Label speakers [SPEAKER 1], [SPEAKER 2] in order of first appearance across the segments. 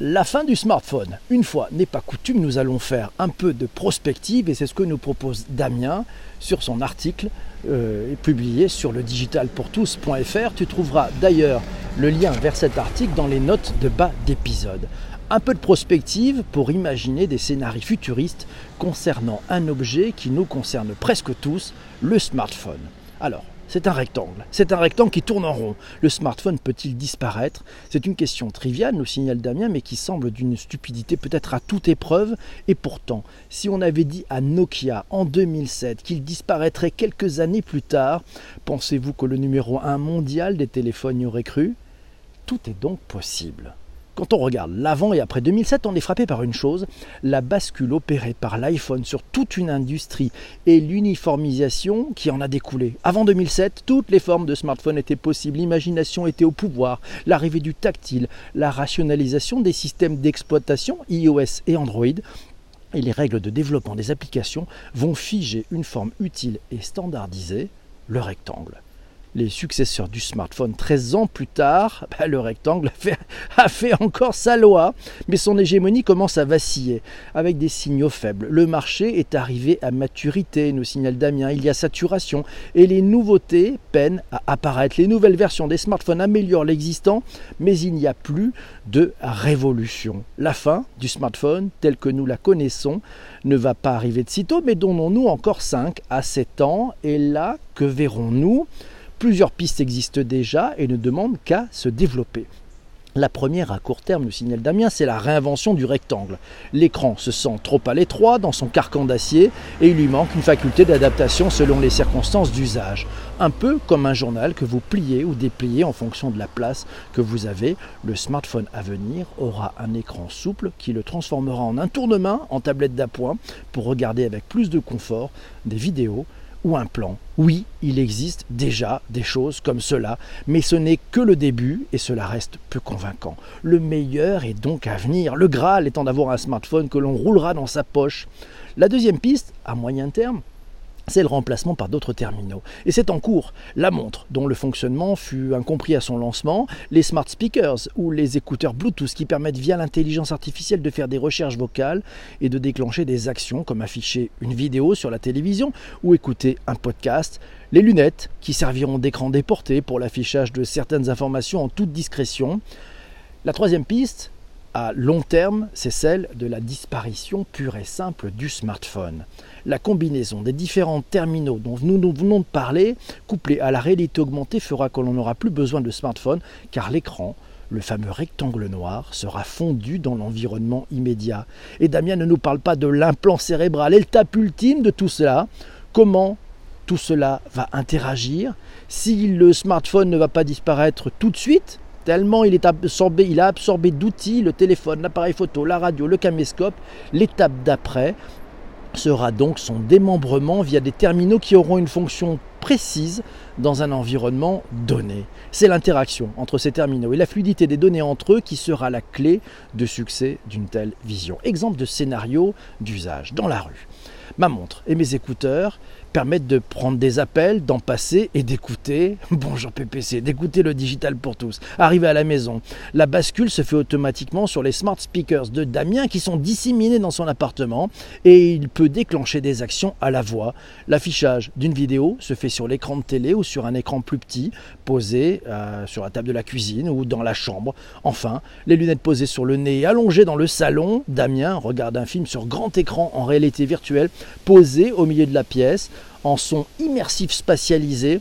[SPEAKER 1] La fin du smartphone. Une fois n'est pas coutume, nous allons faire un peu de prospective et c'est ce que nous propose Damien sur son article euh, publié sur le digitalpourtous.fr. Tu trouveras d'ailleurs le lien vers cet article dans les notes de bas d'épisode. Un peu de prospective pour imaginer des scénarios futuristes concernant un objet qui nous concerne presque tous, le smartphone. Alors, c'est un rectangle. C'est un rectangle qui tourne en rond. Le smartphone peut-il disparaître? C'est une question triviale, nous signale Damien, mais qui semble d'une stupidité peut-être à toute épreuve. Et pourtant, si on avait dit à Nokia en 2007 qu'il disparaîtrait quelques années plus tard, pensez-vous que le numéro 1 mondial des téléphones y aurait cru? Tout est donc possible. Quand on regarde l'avant et après 2007, on est frappé par une chose, la bascule opérée par l'iPhone sur toute une industrie et l'uniformisation qui en a découlé. Avant 2007, toutes les formes de smartphones étaient possibles, l'imagination était au pouvoir, l'arrivée du tactile, la rationalisation des systèmes d'exploitation iOS et Android et les règles de développement des applications vont figer une forme utile et standardisée, le rectangle les successeurs du smartphone 13 ans plus tard, bah, le rectangle a fait, encore sa loi, mais son hégémonie commence à vaciller avec des signaux faibles. Le marché est arrivé à maturité, nous signale Damien, il y a saturation et les nouveautés peinent à apparaître. Les nouvelles versions des smartphones améliorent l'existant, mais il n'y a plus de révolution. La fin du smartphone tel que nous la connaissons ne va pas arriver de sitôt, mais donnons-nous encore 5 à 7 ans et là, que verrons-nous? Plusieurs pistes existent déjà et ne demandent qu'à se développer. La première à court terme, nous signale Damien, c'est la réinvention du rectangle. L'écran se sent trop à l'étroit dans son carcan d'acier et il lui manque une faculté d'adaptation selon les circonstances d'usage. Un peu comme un journal que vous pliez ou dépliez en fonction de la place que vous avez. Le smartphone à venir aura un écran souple qui le transformera en un tournement en tablette d'appoint pour regarder avec plus de confort des vidéos, ou un plan. Oui, il existe déjà des choses comme cela, mais ce n'est que le début et cela reste peu convaincant. Le meilleur est donc à venir, le Graal étant d'avoir un smartphone que l'on roulera dans sa poche. La deuxième piste, à moyen terme, c'est le remplacement par d'autres terminaux. Et c'est en cours. La montre, dont le fonctionnement fut incompris à son lancement, les smart speakers ou les écouteurs Bluetooth qui permettent via l'intelligence artificielle de faire des recherches vocales et de déclencher des actions comme afficher une vidéo sur la télévision ou écouter un podcast, les lunettes qui serviront d'écran déporté pour l'affichage de certaines informations en toute discrétion. La troisième piste, à long terme, c'est celle de la disparition pure et simple du smartphone. La combinaison des différents terminaux dont nous, venons de parler, couplée à la réalité augmentée, fera que l'on n'aura plus besoin de smartphone car l'écran, le fameux rectangle noir, sera fondu dans l'environnement immédiat. Et Damien ne nous parle pas de l'implant cérébral, l'étape ultime de tout cela. Comment tout cela va interagir si le smartphone ne va pas disparaître tout de suite? Tellement il, il a absorbé d'outils, le téléphone, l'appareil photo, la radio, le caméscope. L'étape d'après sera donc son démembrement via des terminaux qui auront une fonction précise dans un environnement donné. C'est l'interaction entre ces terminaux et la fluidité des données entre eux qui sera la clé de succès d'une telle vision. Exemple de scénario d'usage dans la rue. Ma montre et mes écouteurs permettent de prendre des appels, d'en passer et d'écouter, bonjour PPC, d'écouter le digital pour tous. Arrivé à la maison, la bascule se fait automatiquement sur les smart speakers de Damien qui sont disséminés dans son appartement et il peut déclencher des actions à la voix. L'affichage d'une vidéo se fait sur l'écran de télé ou sur un écran plus petit posé euh, sur la table de la cuisine ou dans la chambre. Enfin, les lunettes posées sur le nez et allongées dans le salon, Damien regarde un film sur grand écran en réalité virtuelle posé au milieu de la pièce en son immersif spatialisé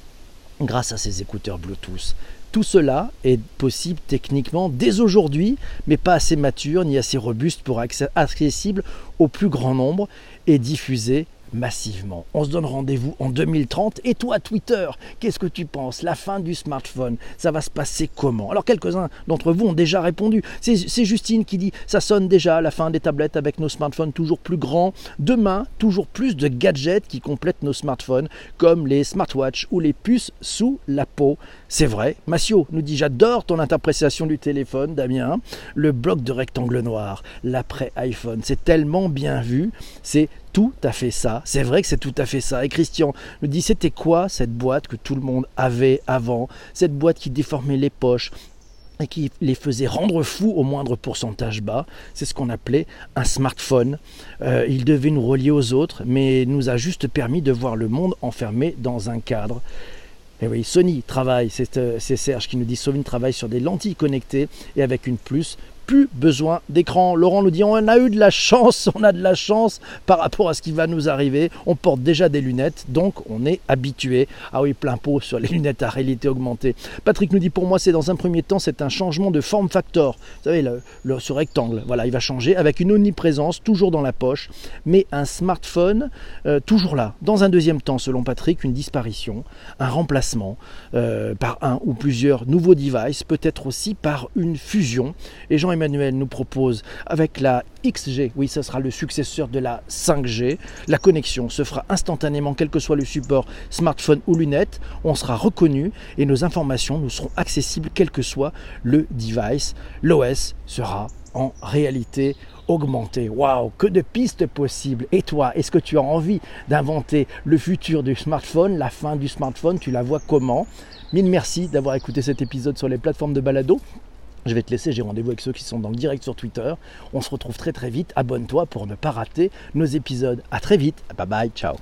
[SPEAKER 1] grâce à ses écouteurs Bluetooth. Tout cela est possible techniquement dès aujourd'hui, mais pas assez mature ni assez robuste pour être accessible au plus grand nombre et diffusé massivement. On se donne rendez-vous en 2030. Et toi, Twitter, qu'est-ce que tu penses? La fin du smartphone, ça va se passer comment? Alors, quelques-uns d'entre vous ont déjà répondu. C'est Justine qui dit ça sonne déjà la fin des tablettes avec nos smartphones toujours plus grands. Demain, toujours plus de gadgets qui complètent nos smartphones, comme les smartwatches ou les puces sous la peau. C'est vrai. Massio nous dit j'adore ton interprétation du téléphone, Damien. Le bloc de rectangle noir, l'après iPhone, c'est tellement bien vu. C'est tout à fait ça. C'est vrai que c'est tout à fait ça. Et Christian me dit c'était quoi cette boîte que tout le monde avait avant? Cette boîte qui déformait les poches et qui les faisait rendre fous au moindre pourcentage bas. C'est ce qu'on appelait un smartphone. Euh, il devait nous relier aux autres, mais nous a juste permis de voir le monde enfermé dans un cadre. Et oui, Sony travaille, c'est Serge qui nous dit Sony travaille sur des lentilles connectées et avec une plus plus besoin d'écran. Laurent nous dit on a eu de la chance, on a de la chance par rapport à ce qui va nous arriver. On porte déjà des lunettes, donc on est habitué. Ah oui, plein pot sur les lunettes à réalité augmentée. Patrick nous dit pour moi c'est dans un premier temps c'est un changement de forme factor. Vous savez le, ce rectangle, voilà, il va changer avec une omniprésence toujours dans la poche, mais un smartphone euh, toujours là. Dans un deuxième temps, selon Patrick, une disparition, un remplacement euh, par un ou plusieurs nouveaux devices, peut-être aussi par une fusion. Et Jean Emmanuel nous propose avec la XG, oui, ce sera le successeur de la 5G. La connexion se fera instantanément, quel que soit le support, smartphone ou lunettes. On sera reconnu et nos informations nous seront accessibles, quel que soit le device. L'OS sera en réalité augmentée. Waouh, que de pistes possibles. Et toi, est-ce que tu as envie d'inventer le futur du smartphone, la fin du smartphone? Tu la vois comment? Mille merci d'avoir écouté cet épisode sur les plateformes de balado. Je vais te laisser, j'ai rendez-vous avec ceux qui sont dans le direct sur Twitter. On se retrouve très très vite. Abonne-toi pour ne pas rater nos épisodes. A très vite. Bye bye, ciao.